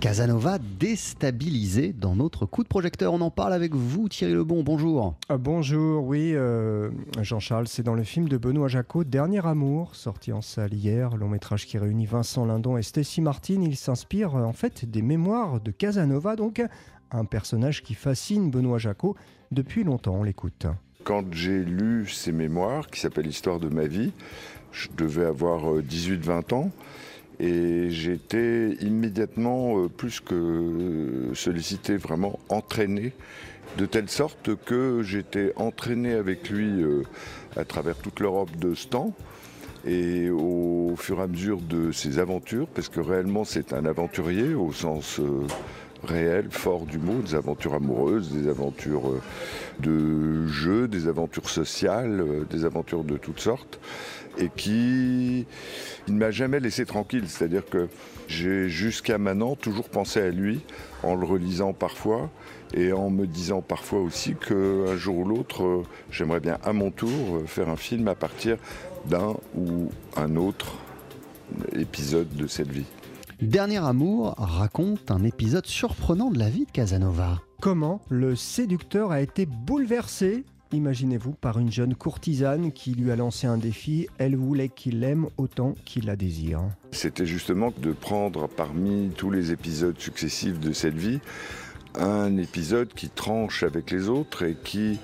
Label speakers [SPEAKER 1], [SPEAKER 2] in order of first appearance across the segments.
[SPEAKER 1] Casanova déstabilisé dans notre coup de projecteur. On en parle avec vous, Thierry Lebon. Bonjour.
[SPEAKER 2] Ah, bonjour, oui, euh, Jean-Charles, c'est dans le film de Benoît Jacot, Dernier Amour, sorti en salle hier, long métrage qui réunit Vincent Lindon et Stacy Martin. Il s'inspire en fait des mémoires de Casanova, donc un personnage qui fascine Benoît Jacot depuis longtemps. On l'écoute.
[SPEAKER 3] Quand j'ai lu ses mémoires, qui s'appelle Histoire de ma vie, je devais avoir 18-20 ans. Et j'étais immédiatement euh, plus que sollicité, vraiment entraîné, de telle sorte que j'étais entraîné avec lui euh, à travers toute l'Europe de ce temps. Et au fur et à mesure de ses aventures, parce que réellement c'est un aventurier au sens euh, réel, fort du mot, des aventures amoureuses, des aventures de jeu, des aventures sociales, des aventures de toutes sortes et qui ne m'a jamais laissé tranquille. C'est-à-dire que j'ai jusqu'à maintenant toujours pensé à lui en le relisant parfois et en me disant parfois aussi qu'un jour ou l'autre, euh, j'aimerais bien à mon tour euh, faire un film à partir d'un ou un autre épisode de cette vie.
[SPEAKER 1] Dernier amour raconte un épisode surprenant de la vie de Casanova.
[SPEAKER 2] Comment le séducteur a été bouleversé imaginez-vous, par une jeune courtisane qui lui a lancé un défi. Elle voulait qu'il l'aime autant qu'il la désire.
[SPEAKER 3] C'était justement de prendre parmi tous les épisodes successifs de cette vie un épisode qui tranche avec les autres et qui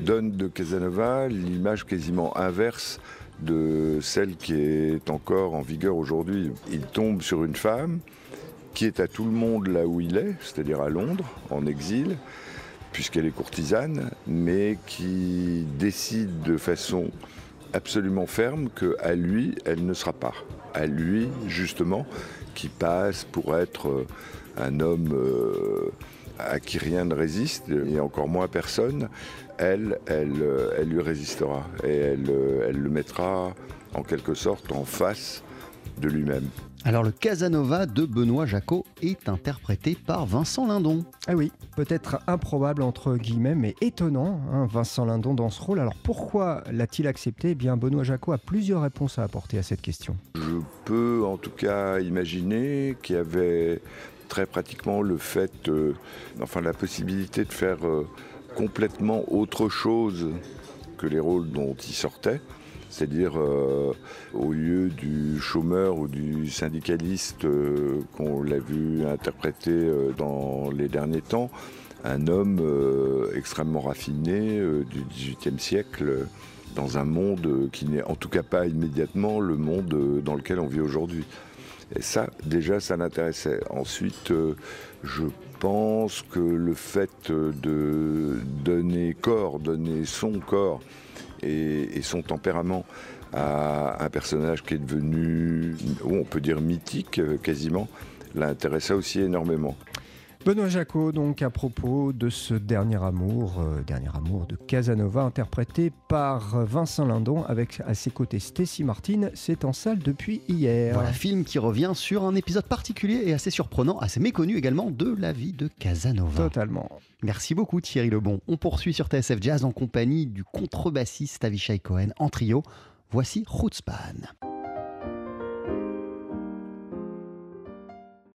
[SPEAKER 3] donne de Casanova l'image quasiment inverse de celle qui est encore en vigueur aujourd'hui. Il tombe sur une femme qui est à tout le monde là où il est, c'est-à-dire à Londres, en exil, puisqu'elle est courtisane, mais qui décide de façon absolument ferme qu'à lui, elle ne sera pas. À lui, justement, qui passe pour être euh, un homme euh, à qui rien ne résiste, et encore moins personne, elle, elle, euh, lui résistera. Et elle, elle le mettra en quelque sorte en face de lui-même.
[SPEAKER 1] Alors le Casanova de Benoît Jacot est interprété par Vincent Lindon.
[SPEAKER 2] Ah oui, peut-être improbable entre guillemets, mais étonnant, hein, Vincent Lindon dans ce rôle. Alors pourquoi l'a-t-il accepté? Eh bien, Benoît Jacot a plusieurs réponses à apporter à cette question.
[SPEAKER 3] Je peux en tout cas imaginer qu'il y avait très pratiquement le fait, euh, enfin la possibilité de faire euh, complètement autre chose que les rôles dont il sortait. C'est-à-dire, euh, au lieu du chômeur ou du syndicaliste euh, qu'on l'a vu interpréter euh, dans les derniers temps, un homme extrêmement raffiné du XVIIIe siècle dans un monde qui n'est en tout cas pas immédiatement le monde dans lequel on vit aujourd'hui. Et ça, déjà, ça l'intéressait. Ensuite, je pense que le fait de donner corps, donner son corps et, son tempérament à un personnage qui est devenu, on peut dire mythique euh, quasiment, l'intéressa aussi énormément.
[SPEAKER 2] Benoît Jacot, donc à propos de ce dernier amour, euh, dernier amour de Casanova, interprété par Vincent Lindon, avec à ses côtés Stacy Martin, c'est en salle depuis hier.
[SPEAKER 1] Voilà, film qui revient sur un épisode particulier et assez surprenant, assez méconnu également de la vie de Casanova.
[SPEAKER 2] Totalement.
[SPEAKER 1] Merci beaucoup Thierry Lebon. On poursuit sur TSF Jazz en compagnie du contrebassiste Avishai Cohen en trio. Voici Rootspan.